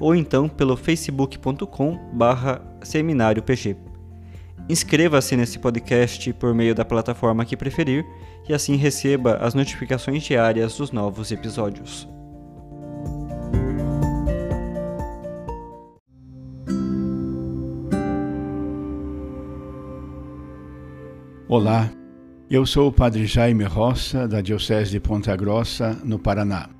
ou então pelo facebook.com barra seminário PG. Inscreva-se nesse podcast por meio da plataforma que preferir e assim receba as notificações diárias dos novos episódios. Olá, eu sou o Padre Jaime Roça, da Diocese de Ponta Grossa, no Paraná.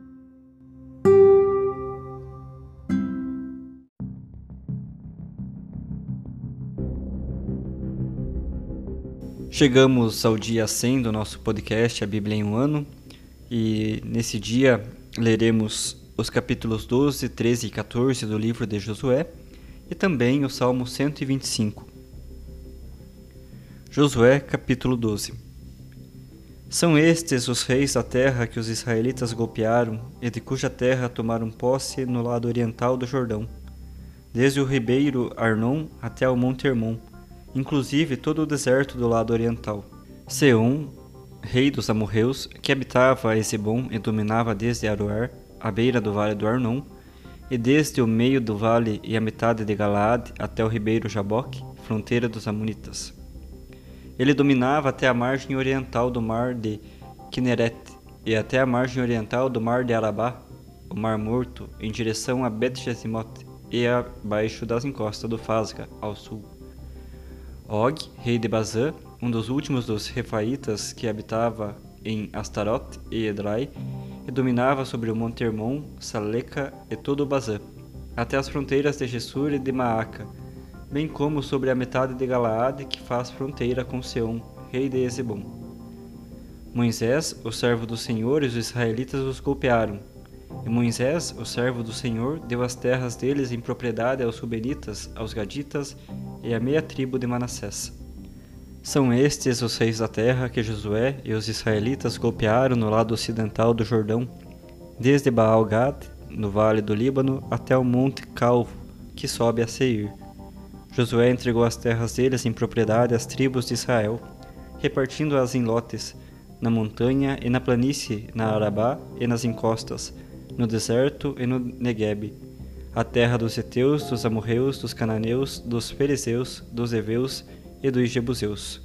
Chegamos ao dia 100 do nosso podcast A Bíblia em um Ano e nesse dia leremos os capítulos 12, 13 e 14 do livro de Josué e também o Salmo 125. Josué, capítulo 12 São estes os reis da terra que os israelitas golpearam e de cuja terra tomaram posse no lado oriental do Jordão, desde o ribeiro Arnon até o Monte Hermon inclusive todo o deserto do lado oriental. Seom, rei dos amorreus, que habitava a Esebom e dominava desde Aroer, à beira do vale do Arnon, e desde o meio do vale e a metade de Galaad até o ribeiro Jaboque, fronteira dos Amonitas. Ele dominava até a margem oriental do mar de Kineret e até a margem oriental do mar de Arabá, o Mar Morto, em direção a Bet-Jesimoth e abaixo das encostas do Fasga, ao sul. Og, rei de Bazã, um dos últimos dos Refaitas que habitava em Astaroth e Edrai, e dominava sobre o Monte Hermon, Saleca e todo o Bazã, até as fronteiras de Gessur e de Maaca, bem como sobre a metade de Galaade que faz fronteira com Seom, rei de Ezebom. Moisés, o servo do Senhor, e os israelitas os golpearam. E Moisés, o servo do Senhor, deu as terras deles em propriedade aos Rubenitas, aos Gaditas e a meia tribo de Manassés. São estes os reis da terra que Josué e os israelitas golpearam no lado ocidental do Jordão, desde Baal-Gad, no vale do Líbano, até o monte Calvo, que sobe a Seir. Josué entregou as terras deles em propriedade às tribos de Israel, repartindo-as em lotes, na montanha e na planície, na Arabá e nas encostas, no deserto e no Negueb a terra dos Eteus, dos Amorreus, dos Cananeus, dos Fariseus, dos Eveus e dos Jebuseus.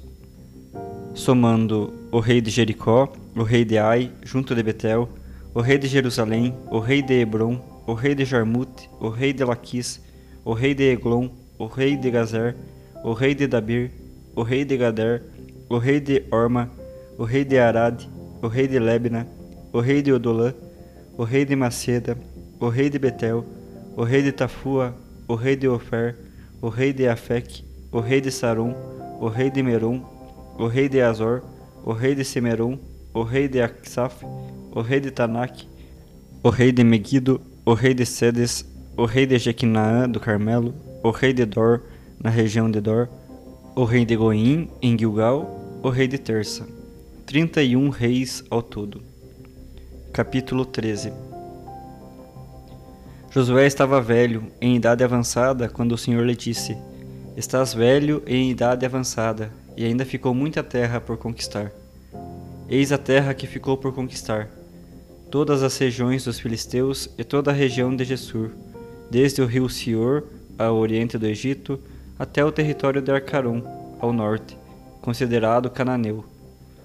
Somando o rei de Jericó, o rei de Ai, junto de Betel, o rei de Jerusalém, o rei de Hebron, o rei de Jarmute, o rei de Laquis, o rei de Eglon, o rei de Gazer, o rei de Dabir, o rei de Gader, o rei de Orma, o rei de Arad, o rei de Lebna, o rei de Odolã, o rei de Maceda, o rei de Betel, o rei de Tafua, o rei de Ofer, o rei de Afec, o rei de Sarum, o rei de Merum, o rei de Azor, o rei de Semerum, o rei de Aksaf, o rei de Tanak, o rei de Megido, o rei de Sedes, o rei de Jequinaã do Carmelo, o rei de Dor, na região de Dor, o rei de Goim, em Gilgal, o rei de Terça. 31 reis ao todo. Capítulo 13 Josué estava velho, em idade avançada, quando o Senhor lhe disse: Estás velho em idade avançada, e ainda ficou muita terra por conquistar. Eis a terra que ficou por conquistar, todas as regiões dos filisteus e toda a região de Gessur, desde o rio Sior, ao oriente do Egito, até o território de Arcarum, ao norte, considerado cananeu.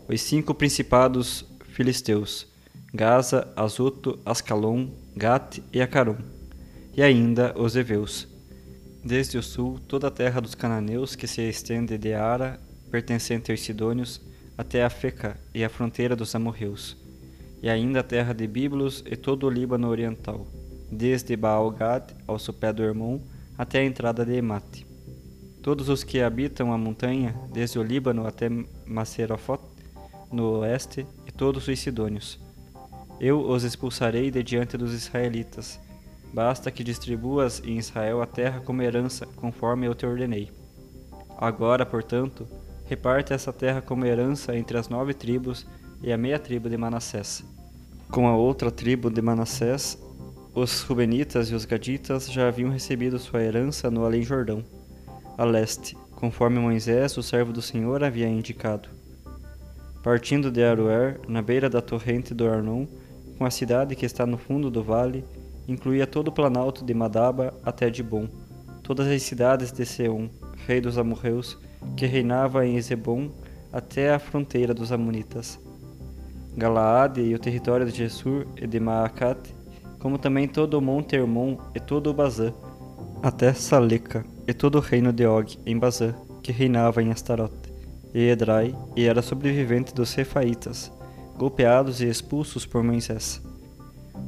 Os cinco principados filisteus, Gaza, Azoto, Ascalon, Gat e Acarum, e ainda os heveus. Desde o sul, toda a terra dos cananeus que se estende de Ara, pertencente aos sidônios, até a Feca e a fronteira dos amorreus, e ainda a terra de Bíblos e todo o Líbano oriental, desde Baal-Gad ao sopé do Hermon até a entrada de Emate. Todos os que habitam a montanha, desde o Líbano até Macerofot, no oeste, e todos os sidônios. Eu os expulsarei de diante dos israelitas. Basta que distribuas em Israel a terra como herança, conforme eu te ordenei. Agora, portanto, reparte essa terra como herança entre as nove tribos e a meia tribo de Manassés. Com a outra tribo de Manassés, os Rubenitas e os Gaditas já haviam recebido sua herança no Além Jordão, a leste, conforme Moisés, o servo do Senhor, havia indicado. Partindo de Aruer, na beira da torrente do Arnon, com a cidade que está no fundo do vale, incluía todo o planalto de Madaba até Dibon, todas as cidades de Seom, rei dos amorreus, que reinava em Ezebom até a fronteira dos amonitas. Galaade e o território de Jesur e de Maacate, como também todo o monte Hermon e todo o Bazã, até Saleca e todo o reino de Og em Bazã, que reinava em Astarote, e Edrai, e era sobrevivente dos Refaitas, golpeados e expulsos por Moisés.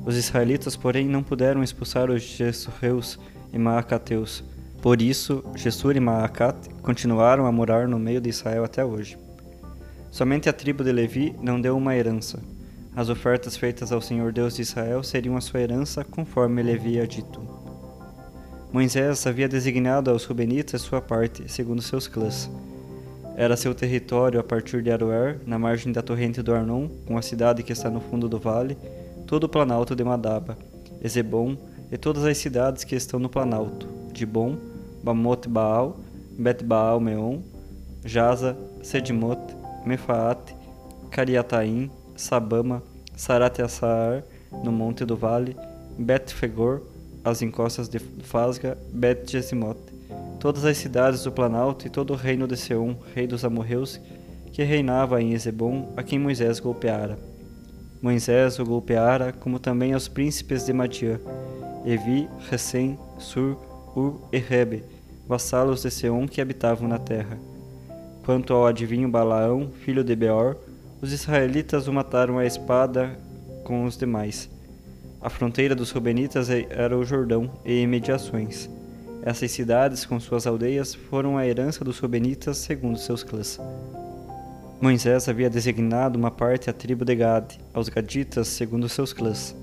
Os israelitas, porém, não puderam expulsar os Jessurreus e Maacateus. Por isso, Jessur e Maacate continuaram a morar no meio de Israel até hoje. Somente a tribo de Levi não deu uma herança. As ofertas feitas ao Senhor Deus de Israel seriam a sua herança, conforme ele havia dito. Moisés havia designado aos Rubenitas sua parte, segundo seus clãs. Era seu território a partir de Aroer, na margem da torrente do Arnon, com a cidade que está no fundo do vale, todo o planalto de Madaba, Ezebom e todas as cidades que estão no planalto, Dibom, Bamot Baal, Bet Baal Meon, Jaza, Sedimot, Mefaate, Cariataim, Sabama, Sarat-Assar, no monte do vale, Bet-Fegor, as encostas de Fasga, Bet-Jesimot, todas as cidades do Planalto e todo o reino de Seom, rei dos amorreus, que reinava em Ezebom, a quem Moisés golpeara. Moisés o golpeara, como também aos príncipes de Madiã, Evi, Recém, Sur, Ur e Rebe, vassalos de Seom que habitavam na terra. Quanto ao adivinho Balaão, filho de Beor, os israelitas o mataram à espada com os demais. A fronteira dos Rubenitas era o Jordão e imediações. Essas cidades, com suas aldeias, foram a herança dos Rubenitas segundo seus clãs. Moisés havia designado uma parte à tribo de Gad, aos Gaditas segundo seus clãs.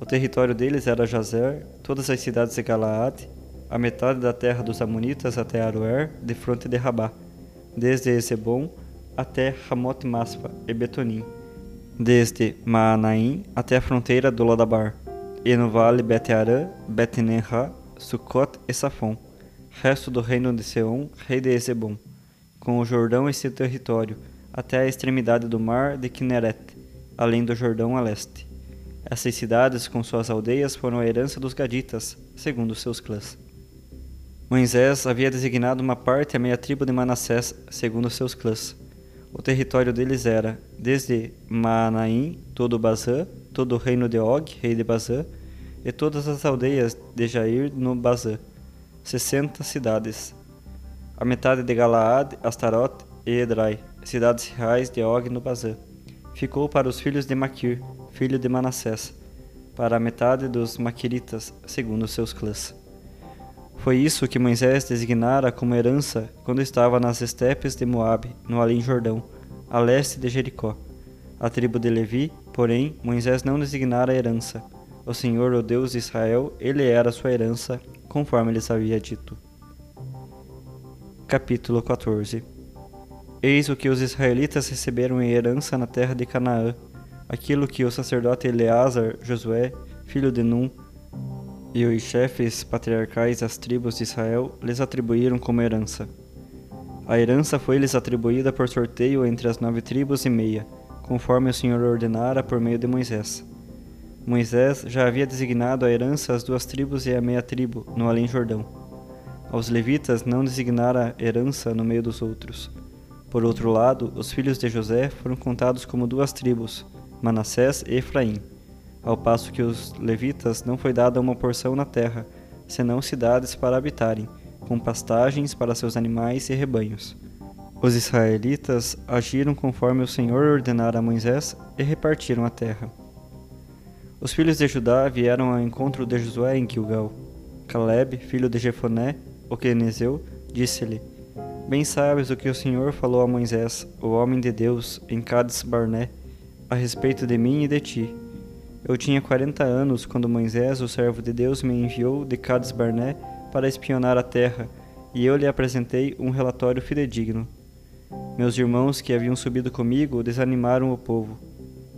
O território deles era Jazer, todas as cidades de Galaad, a metade da terra dos Amonitas até Aroer, de fronte de Rabá desde Ezebom até Ramot Maspa e Betonim, desde Maanaim até a fronteira do Lodabar, e no vale Bet-Arã, Bet-Nenra, Sucot e Safon, resto do reino de Seom, rei de Ezebom, com o Jordão e seu território, até a extremidade do mar de Kinneret, além do Jordão a leste. Essas cidades com suas aldeias foram a herança dos Gaditas, segundo seus clãs. Moisés havia designado uma parte à meia tribo de Manassés, segundo seus clãs. O território deles era, desde Maanaim, todo o Bazã, todo o reino de Og, rei de Bazã, e todas as aldeias de Jair no Bazã, sessenta cidades. A metade de Galaad, Astarote e Edrai, cidades reais de Og no Bazã, ficou para os filhos de Maquir, filho de Manassés, para a metade dos Maquiritas, segundo seus clãs. Foi isso que Moisés designara como herança quando estava nas estepes de Moabe, no Além Jordão, a leste de Jericó. A tribo de Levi, porém, Moisés não designara herança. O Senhor, o Deus de Israel, ele era sua herança, conforme lhes havia dito. Capítulo 14 Eis o que os israelitas receberam em herança na terra de Canaã, aquilo que o sacerdote Eleazar, Josué, filho de Num, e os chefes patriarcais das tribos de Israel lhes atribuíram como herança. A herança foi-lhes atribuída por sorteio entre as nove tribos e meia, conforme o Senhor ordenara por meio de Moisés. Moisés já havia designado a herança às duas tribos e à meia tribo, no Além-Jordão. Aos levitas não designara herança no meio dos outros. Por outro lado, os filhos de José foram contados como duas tribos, Manassés e Efraim, ao passo que os levitas não foi dada uma porção na terra, senão cidades para habitarem, com pastagens para seus animais e rebanhos. Os israelitas agiram conforme o Senhor ordenara a Moisés e repartiram a terra. Os filhos de Judá vieram ao encontro de Josué em Gilgal. Caleb, filho de Jefoné, o quenezeu, disse-lhe: Bem sabes o que o Senhor falou a Moisés, o homem de Deus, em Cades Barné, a respeito de mim e de ti. Eu tinha quarenta anos quando Moisés, o servo de Deus, me enviou de Cades Barné para espionar a terra, e eu lhe apresentei um relatório fidedigno. Meus irmãos que haviam subido comigo desanimaram o povo.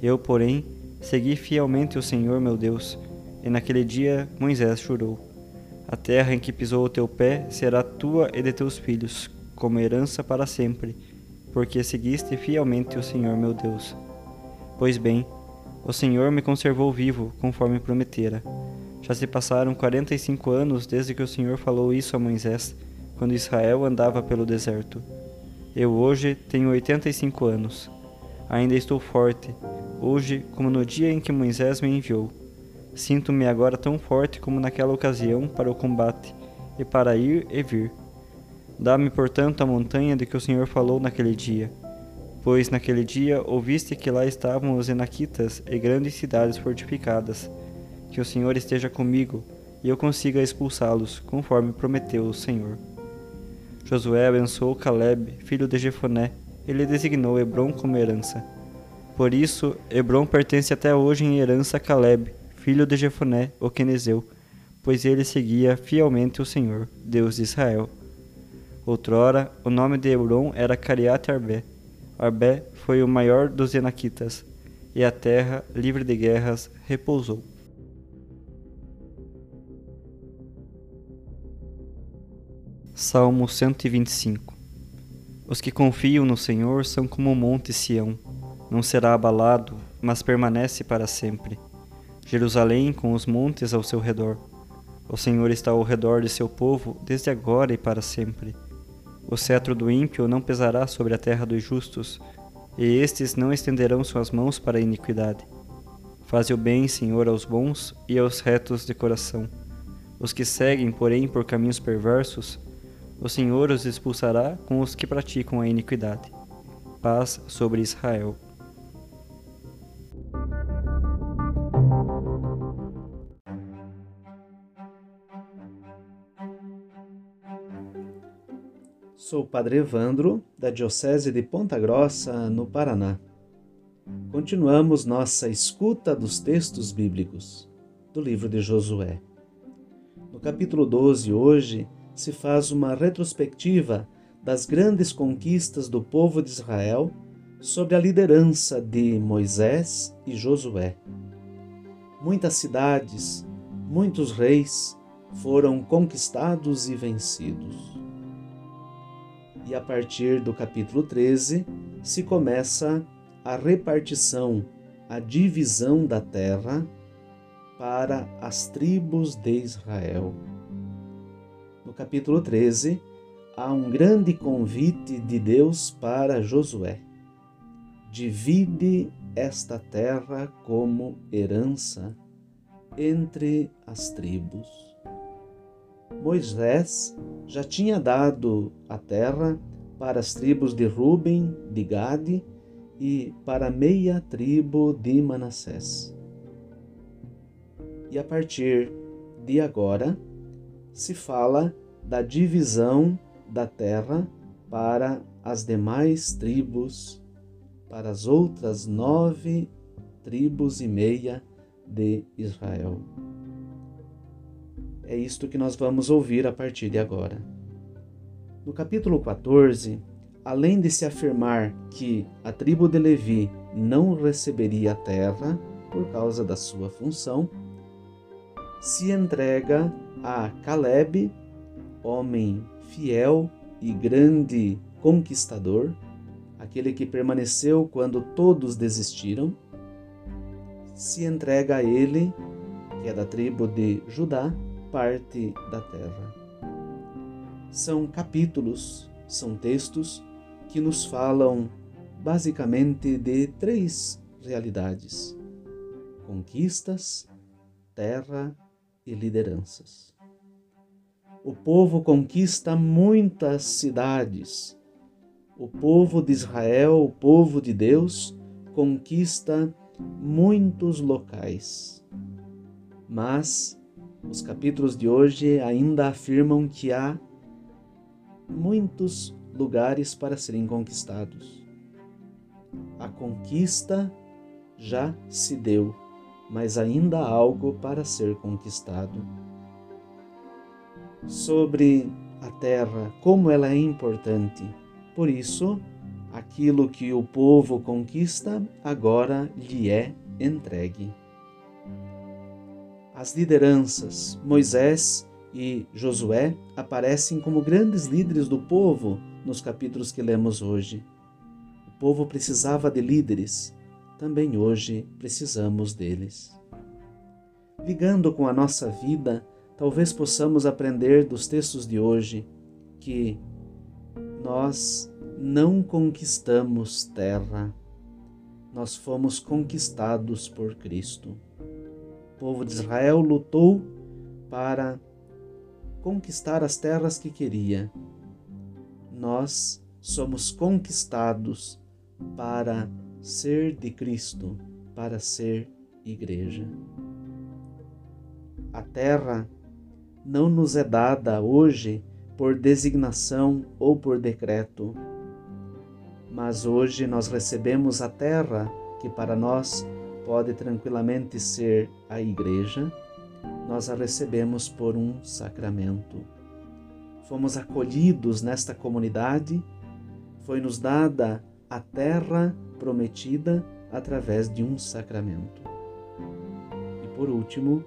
Eu, porém, Segui fielmente o Senhor meu Deus, e naquele dia Moisés chorou. A terra em que pisou o teu pé será tua e de teus filhos, como herança para sempre, porque seguiste fielmente o Senhor meu Deus. Pois bem, o Senhor me conservou vivo, conforme prometera. Já se passaram quarenta e cinco anos desde que o Senhor falou isso a Moisés, quando Israel andava pelo deserto. Eu hoje tenho oitenta e cinco anos. Ainda estou forte, hoje como no dia em que Moisés me enviou. Sinto-me agora tão forte como naquela ocasião para o combate e para ir e vir. Dá-me, portanto, a montanha de que o Senhor falou naquele dia. Pois naquele dia ouviste que lá estavam os Enaquitas e grandes cidades fortificadas. Que o Senhor esteja comigo e eu consiga expulsá-los, conforme prometeu o Senhor. Josué abençoou Caleb, filho de Jefoné, e lhe designou Hebron como herança. Por isso, Hebron pertence até hoje em herança a Caleb, filho de Jefoné, o quenezeu, pois ele seguia fielmente o Senhor, Deus de Israel. Outrora, o nome de Hebron era Cariate Arbé. Arbé foi o maior dos Enaquitas, e a terra, livre de guerras, repousou. Salmo 125 Os que confiam no Senhor são como o monte Sião, não será abalado, mas permanece para sempre. Jerusalém com os montes ao seu redor. O Senhor está ao redor de seu povo, desde agora e para sempre. O cetro do ímpio não pesará sobre a terra dos justos, e estes não estenderão suas mãos para a iniquidade. Faze o bem, Senhor, aos bons e aos retos de coração. Os que seguem, porém, por caminhos perversos, o Senhor os expulsará com os que praticam a iniquidade. Paz sobre Israel. Sou Padre Evandro, da Diocese de Ponta Grossa, no Paraná. Continuamos nossa escuta dos textos bíblicos do livro de Josué. No capítulo 12, hoje, se faz uma retrospectiva das grandes conquistas do povo de Israel sob a liderança de Moisés e Josué. Muitas cidades, muitos reis foram conquistados e vencidos e a partir do capítulo 13 se começa a repartição, a divisão da terra para as tribos de Israel. No capítulo 13, há um grande convite de Deus para Josué. Divide esta terra como herança entre as tribos. Moisés já tinha dado a terra para as tribos de Ruben, de Gade e para meia tribo de Manassés. E a partir de agora se fala da divisão da terra para as demais tribos, para as outras nove tribos e meia de Israel. É isto que nós vamos ouvir a partir de agora. No capítulo 14, além de se afirmar que a tribo de Levi não receberia a terra por causa da sua função, se entrega a Caleb, homem fiel e grande conquistador, aquele que permaneceu quando todos desistiram, se entrega a ele, que é da tribo de Judá, parte da terra. São capítulos, são textos que nos falam basicamente de três realidades: conquistas, terra e lideranças. O povo conquista muitas cidades. O povo de Israel, o povo de Deus, conquista muitos locais. Mas os capítulos de hoje ainda afirmam que há muitos lugares para serem conquistados. A conquista já se deu, mas ainda há algo para ser conquistado. Sobre a terra, como ela é importante. Por isso, aquilo que o povo conquista agora lhe é entregue. As lideranças, Moisés e Josué aparecem como grandes líderes do povo nos capítulos que lemos hoje. O povo precisava de líderes, também hoje precisamos deles. Ligando com a nossa vida, talvez possamos aprender dos textos de hoje que nós não conquistamos terra, nós fomos conquistados por Cristo. O povo de Israel lutou para conquistar as terras que queria. Nós somos conquistados para ser de Cristo, para ser igreja. A terra não nos é dada hoje por designação ou por decreto, mas hoje nós recebemos a terra que para nós pode tranquilamente ser a igreja nós a recebemos por um sacramento. Fomos acolhidos nesta comunidade, foi-nos dada a terra prometida através de um sacramento. E por último,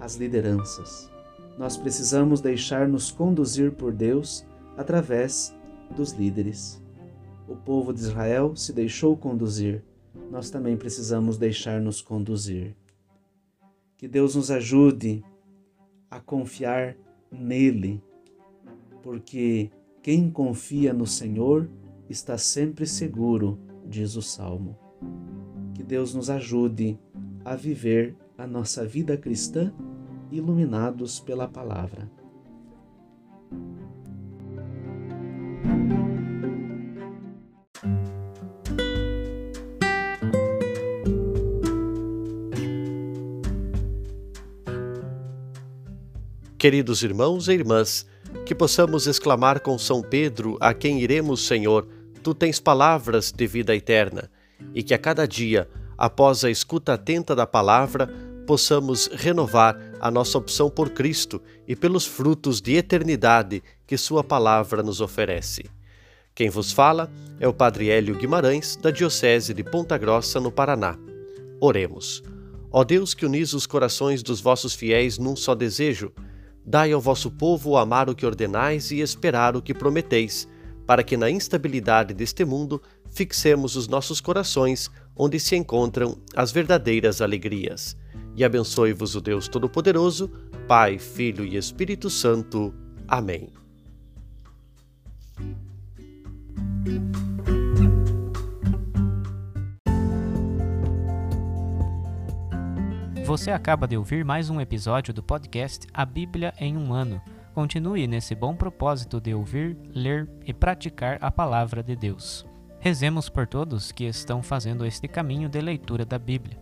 as lideranças. Nós precisamos deixar-nos conduzir por Deus através dos líderes. O povo de Israel se deixou conduzir, nós também precisamos deixar-nos conduzir. Que Deus nos ajude a confiar nele, porque quem confia no Senhor está sempre seguro, diz o Salmo. Que Deus nos ajude a viver a nossa vida cristã iluminados pela palavra. Queridos irmãos e irmãs, que possamos exclamar com São Pedro, a quem iremos, Senhor, tu tens palavras de vida eterna, e que a cada dia, após a escuta atenta da palavra, possamos renovar a nossa opção por Cristo e pelos frutos de eternidade que Sua palavra nos oferece. Quem vos fala é o Padre Hélio Guimarães, da Diocese de Ponta Grossa, no Paraná. Oremos. Ó Deus que unis os corações dos vossos fiéis num só desejo, Dai ao vosso povo amar o que ordenais e esperar o que prometeis, para que na instabilidade deste mundo fixemos os nossos corações onde se encontram as verdadeiras alegrias. E abençoe-vos o Deus Todo-Poderoso, Pai, Filho e Espírito Santo. Amém. Você acaba de ouvir mais um episódio do podcast A Bíblia em um Ano. Continue nesse bom propósito de ouvir, ler e praticar a palavra de Deus. Rezemos por todos que estão fazendo este caminho de leitura da Bíblia.